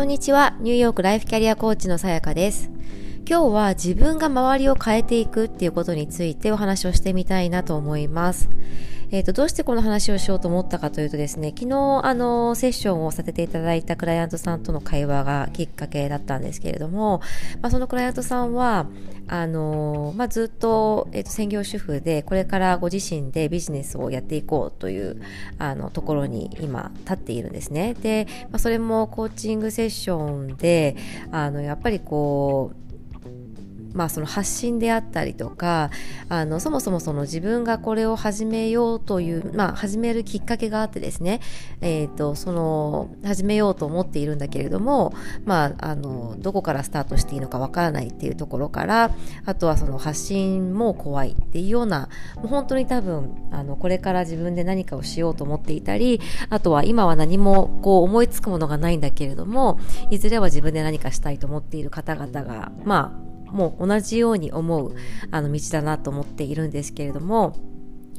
こんにちは。ニューヨークライフキャリアコーチのさやかです。今日は自分が周りを変えていくっていうことについてお話をしてみたいなと思います。えっ、ー、と、どうしてこの話をしようと思ったかというとですね、昨日、あの、セッションをさせていただいたクライアントさんとの会話がきっかけだったんですけれども、まあ、そのクライアントさんは、あの、まあ、ずっと、えっ、ー、と、専業主婦で、これからご自身でビジネスをやっていこうという、あの、ところに今、立っているんですね。で、まあ、それもコーチングセッションで、あの、やっぱりこう、まあ、その発信であったりとかあのそもそもその自分がこれを始めようという、まあ、始めるきっかけがあってですね、えーと、その始めようと思っているんだけれども、まあ、あのどこからスタートしていいのかわからないっていうところからあとはその発信も怖いっていうようなもう本当に多分あのこれから自分で何かをしようと思っていたりあとは今は何もこう思いつくものがないんだけれどもいずれは自分で何かしたいと思っている方々がまあもう同じように思うあの道だなと思っているんですけれども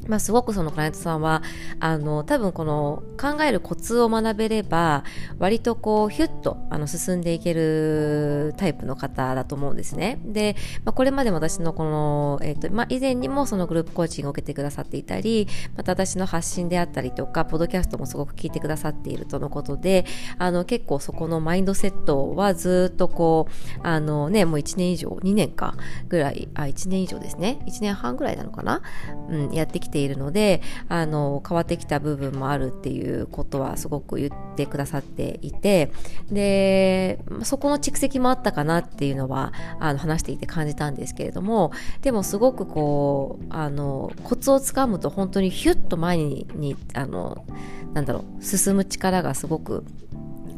まあ、すごくそのクライアントさんはあの多分この考えるコツを学べれば割とこうヒュッとあの進んでいけるタイプの方だと思うんですね。で、まあ、これまでも私のこの、えーとまあ、以前にもそのグループコーチングを受けてくださっていたりまた私の発信であったりとかポドキャストもすごく聞いてくださっているとのことであの結構そこのマインドセットはずっとこうあのねもう1年以上2年かぐらいあ1年以上ですね。1年半ぐらいなのかな、うん、やってきてているのであの変わってきた部分もあるっていうことはすごく言ってくださっていてでそこの蓄積もあったかなっていうのはあの話していて感じたんですけれどもでもすごくこうあのコツをつかむと本当にヒュッと前ににあのなんだろう進む力がすごく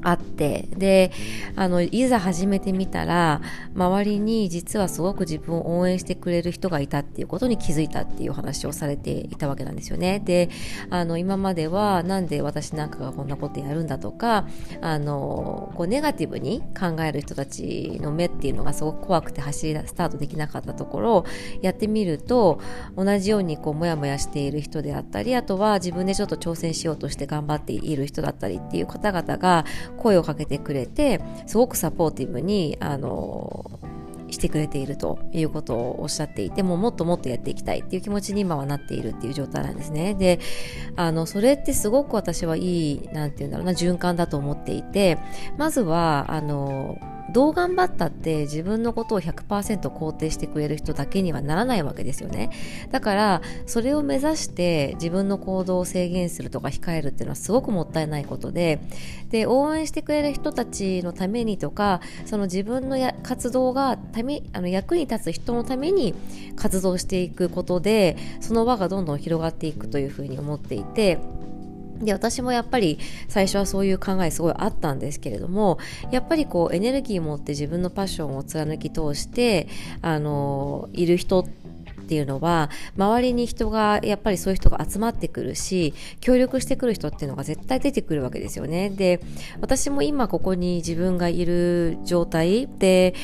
あってであのいざ始めてみたら周りに実はすごく自分を応援してくれる人がいたっていうことに気づいたっていう話をされていたわけなんですよね。であの今まではなんで私なんかがこんなことやるんだとかあのこうネガティブに考える人たちの目っていうのがすごく怖くて走りスタートできなかったところをやってみると同じようにこうモヤモヤしている人であったりあとは自分でちょっと挑戦しようとして頑張っている人だったりっていう方々が声をかけてくれてすごくサポーティブにあのしてくれているということをおっしゃっていてももっともっとやっていきたいっていう気持ちに今はなっているっていう状態なんですね。であのそれってすごく私はいいなんて言うんだろうな循環だと思っていてまずはあのどう頑張ったって自分のことを100%肯定してくれる人だけにはならないわけですよね。だからそれを目指して自分の行動を制限するとか控えるっていうのはすごくもったいないことで。で応援してくれる人たちのためにとかその自分のや活動がためあの役に立つ人のために活動していくことでその輪がどんどん広がっていくというふうに思っていてで私もやっぱり最初はそういう考えすごいあったんですけれどもやっぱりこうエネルギーを持って自分のパッションを貫き通してあのいる人っていうのは周りに人がやっぱりそういう人が集まってくるし協力してくる人っていうのが絶対出てくるわけですよね。で私も今ここに自分がいる状態で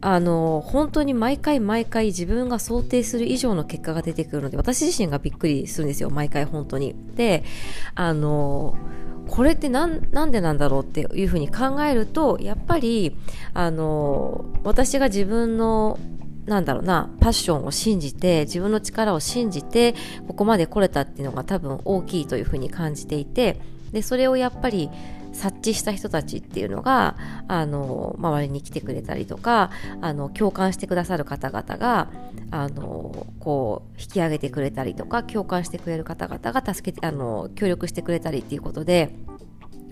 あの本当に毎回毎回自分が想定する以上の結果が出てくるので私自身がびっくりするんですよ毎回本当に。であのこれってなんなんでなんだろうっていうふうに考えるとやっぱりあの私が自分のなんだろうなパッションを信じて自分の力を信じてここまで来れたっていうのが多分大きいというふうに感じていてでそれをやっぱり察知した人たちっていうのがあの周りに来てくれたりとかあの共感してくださる方々があのこう引き上げてくれたりとか共感してくれる方々が助けてあの協力してくれたりっていうことで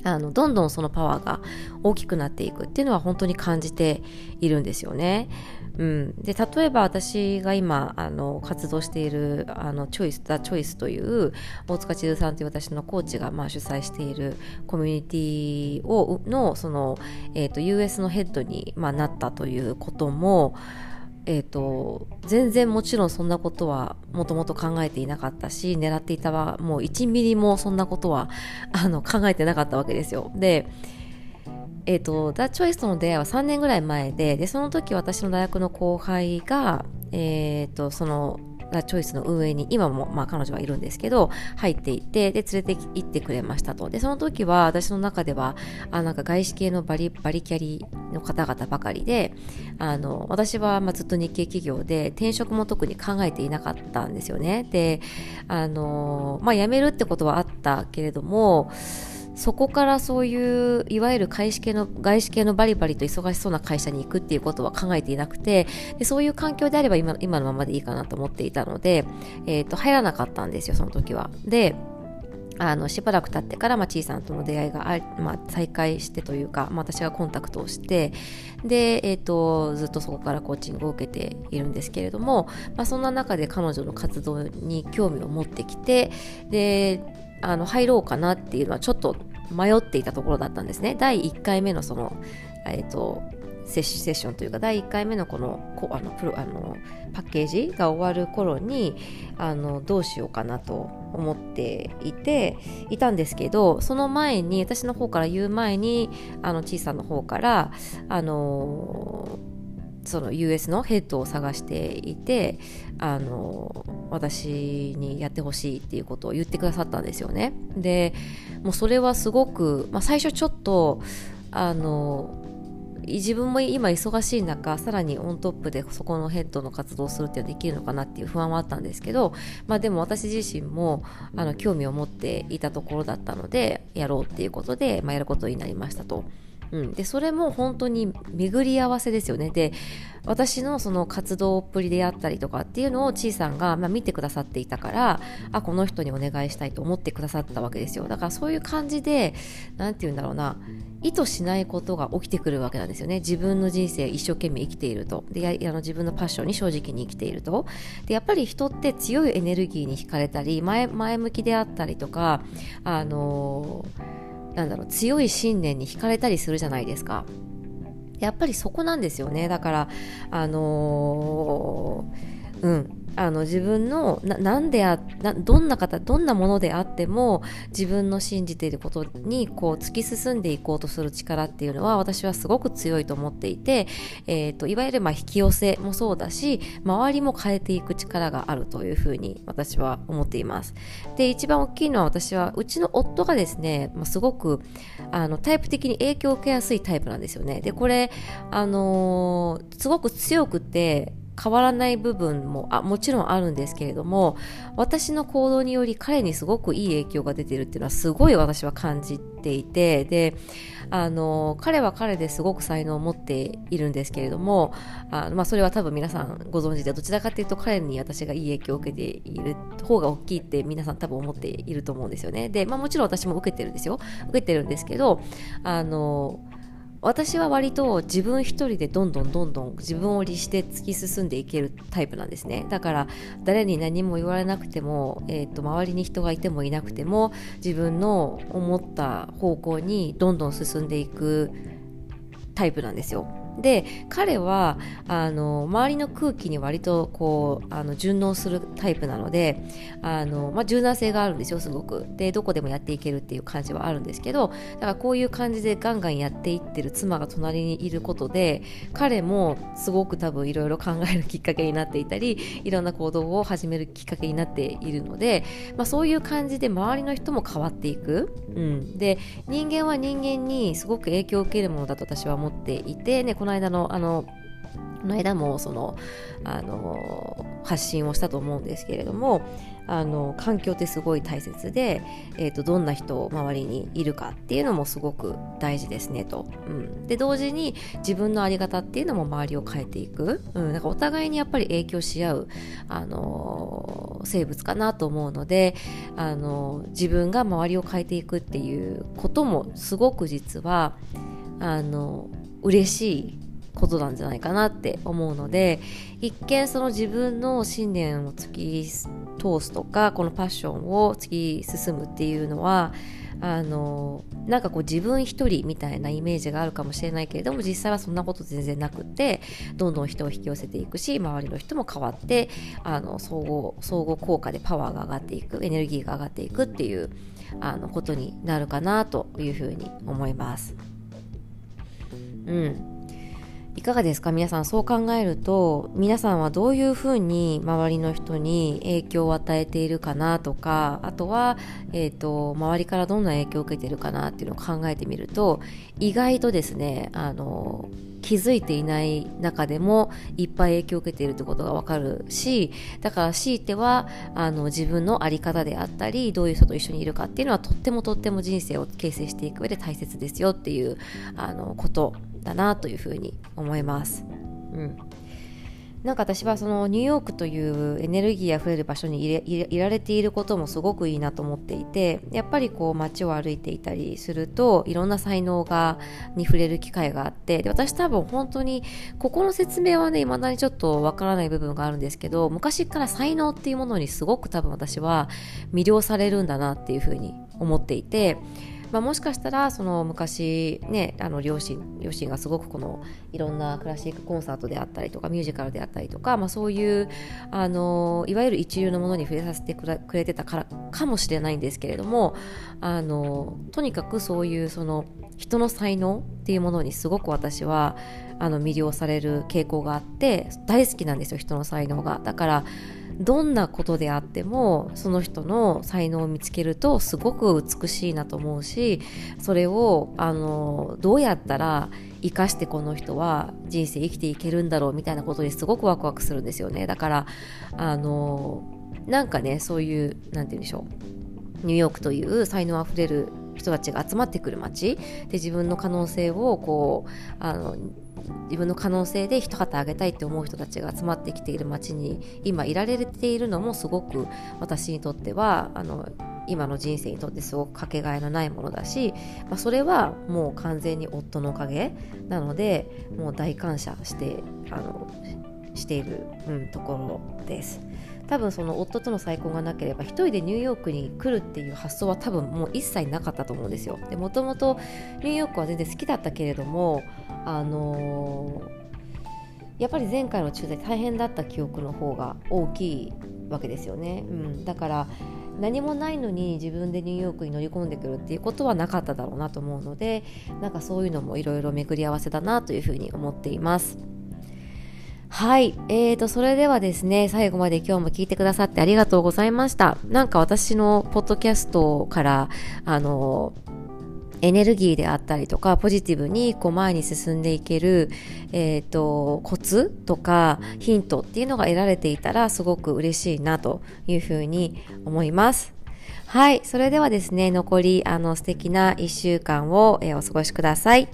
あのどんどんそのパワーが大きくなっていくっていうのは本当に感じているんですよね。うん、で例えば私が今あの活動しているあのチョイス・ザ・チョイスという大塚千鶴さんという私のコーチが、まあ、主催しているコミュニティをのその、えーと、US のヘッドに、まあ、なったということもえーと、全然もちろんそんなことはもともと考えていなかったし狙っていたはもう1ミリもそんなことはあの考えてなかったわけですよ。でえっ、ー、と、ザ・チョイスとの出会いは3年ぐらい前で、で、その時私の大学の後輩が、えっ、ー、と、その、チョイスの運営に今もまあ彼女はいるんですけど入っていてで連れて行ってくれましたと。でその時は私の中ではあなんか外資系のバリバリキャリの方々ばかりであの私はまあずっと日系企業で転職も特に考えていなかったんですよね。であのまあ辞めるってことはあったけれどもそこからそういういわゆる外資系の外資系のバリバリと忙しそうな会社に行くっていうことは考えていなくてでそういう環境であれば今今のままでいいかなと思っていたので、えーと、入らなかったんですよその時は。であのしばらく経ってから、まあ、ちいさんとの出会いがあ、まあ、再開してというか、まあ、私がコンタクトをしてで、えーと、ずっとそこからコーチングを受けているんですけれども、まあ、そんな中で彼女の活動に興味を持ってきてであの入ろうかなっていうのはちょっと迷っていたところだったんですね。第1回目のその、えーと、セッションというか第1回目のこのあのプロあのパッケージが終わる頃にあのどうしようかなと思っていていたんですけどその前に私の方から言う前にあの小さな方からあのその US のヘッドを探していてあの私にやってほしいっていうことを言ってくださったんですよね。でもうそれはすごく、まあ、最初ちょっとあの自分も今忙しい中さらにオントップでそこのヘッドの活動をするってできるのかなっていう不安はあったんですけど、まあ、でも私自身もあの興味を持っていたところだったのでやろうっていうことで、まあ、やることになりましたと。うん、でそれも本当に巡り合わせですよね。で私のその活動っぷりであったりとかっていうのをちいさんが、まあ、見てくださっていたからあこの人にお願いしたいと思ってくださったわけですよ。だからそういう感じで何て言うんだろうな。意図しないことが起きてくるわけなんですよね。自分の人生一生懸命生きていると。であの自分のパッションに正直に生きていると。でやっぱり人って強いエネルギーに惹かれたり前前向きであったりとかあのーなんだろう強い信念に惹かれたりするじゃないですか。やっぱりそこなんですよね。だからあのー、うん。あの自分のななんであなどんな方どんなものであっても自分の信じていることにこう突き進んでいこうとする力っていうのは私はすごく強いと思っていて、えーと、いわゆるまあ引き寄せもそうだし周りも変えていく力があるというふうに私は思っています。で一番大きいのは私はうちの夫がですね、まあ、すごくあのタイプ的に影響を受けやすいタイプなんですよね。でこれあのー、すごく強くて変わらない部分もあもちろんあるんですけれども私の行動により彼にすごくいい影響が出てるっていうのはすごい私は感じていてであの彼は彼ですごく才能を持っているんですけれどもあまあ、それは多分皆さんご存知でどちらかというと彼に私がいい影響を受けている方が大きいって皆さん多分思っていると思うんですよね。で、まあ、もちろん私も受けてるんですよ。受けてるんですけどあの私は割と自分一人でどんどんどんどん自分を律して突き進んでいけるタイプなんですね。だから誰に何も言われなくても、えーと、周りに人がいてもいなくても自分の思った方向にどんどん進んでいくタイプなんですよ。で彼はあの周りの空気に割とこうあの順応するタイプなのであの、まあ、柔軟性があるんですよすごく。でどこでもやっていけるっていう感じはあるんですけどだからこういう感じでガンガンやっていってる妻が隣にいることで彼もすごく多分いろいろ考えるきっかけになっていたりいろんな行動を始めるきっかけになっているので、まあ、そういう感じで周りの人も変わっていく、うん、で人間は人間にすごく影響を受けるものだと私は思っていて、ね、この間のあのこの間もそのあの発信をしたと思うんですけれどもあの環境ってすごい大切で、えーと、どんな人周りにいるかっていうのもすごく大事ですねと、うん、で同時に自分の在り方っていうのも周りを変えていく、うん、なんかお互いにやっぱり影響し合う、あの生物かなと思うので、あの自分が周りを変えていくっていうこともすごく実はあの嬉しいことなんじゃないかなって思うので一見その自分の信念を突き通すとかこのパッションを突き進むっていうのはあのなんかこう自分一人みたいなイメージがあるかもしれないけれども実際はそんなこと全然なくってどんどん人を引き寄せていくし周りの人も変わってあの相互相互効果でパワーが上がっていくエネルギーが上がっていくっていうあのことになるかなというふうに思います。うん。いかがですか？皆さんそう考えると皆さんはどういうふうに周りの人に影響を与えているかなとかあとは、えーと、周りからどんな影響を受けているかなっていうのを考えてみると意外とですねあの気づいていない中でもいっぱい影響を受けているってことがわかるしだから強いてはあの自分の在り方であったりどういう人と一緒にいるかっていうのはとってもとっても人生を形成していく上で大切ですよっていうあのこと。だなというふうに思います。うんなんか私はそのニューヨークというエネルギーあふれる場所にいられていることもすごくいいなと思っていてやっぱりこう街を歩いていたりするといろんな才能がに触れる機会があってで私多分本当にここの説明はね未だにちょっとわからない部分があるんですけど昔から才能っていうものにすごく多分私は魅了されるんだなっていうふうに思っていてまあ、もしかしたらその昔ねあの両親両親がすごくこのいろんなクラシックコンサートであったりとかミュージカルであったりとか、まあ、そういうあのいわゆる一流のものに触れさせてくれてたからかもしれないんですけれどもあのとにかくそういうその人の才能っていうものにすごく私はあの魅了される傾向があって大好きなんですよ人の才能が。だからどんなことであってもその人の才能を見つけるとすごく美しいなと思うしそれをあのどうやったら生かしてこの人は人生生きていけるんだろうみたいなことにすごくワクワクするんですよね。だからあのなんかねそういう何て言うんでしょう。ニューヨークという才能あふれる人たちが集まってくる街で自分の可能性をこうあの自分の可能性で一旗あげたいって思う人たちが集まってきている街に今いられているのもすごく私にとってはあの今の人生にとってすごくかけがえのないものだし、まあ、それはもう完全に夫のおかげなのでもう大感謝してあのしている、うん、ところです。多分その夫との再婚がなければ一人でニューヨークに来るっていう発想は多分もう一切なかったと思うんですよ。でもともとニューヨークは全然好きだったけれどもあのー、やっぱり前回の駐在大変だった記憶の方が大きいわけですよね。うん、だから何もないのに自分でニューヨークに乗り込んでくるっていうことはなかっただろうなと思うのでなんかそういうのもいろいろ巡り合わせだなというふうに思っています。はい。えーと、それではですね、最後まで今日も聞いてくださってありがとうございました。なんか私のポッドキャストから、あの、エネルギーであったりとかポジティブにこう前に進んでいける、えーと、コツとかヒントっていうのが得られていたらすごく嬉しいなというふうに思います。はい、それではですね、残りあの素敵な1週間を、えー、お過ごしください。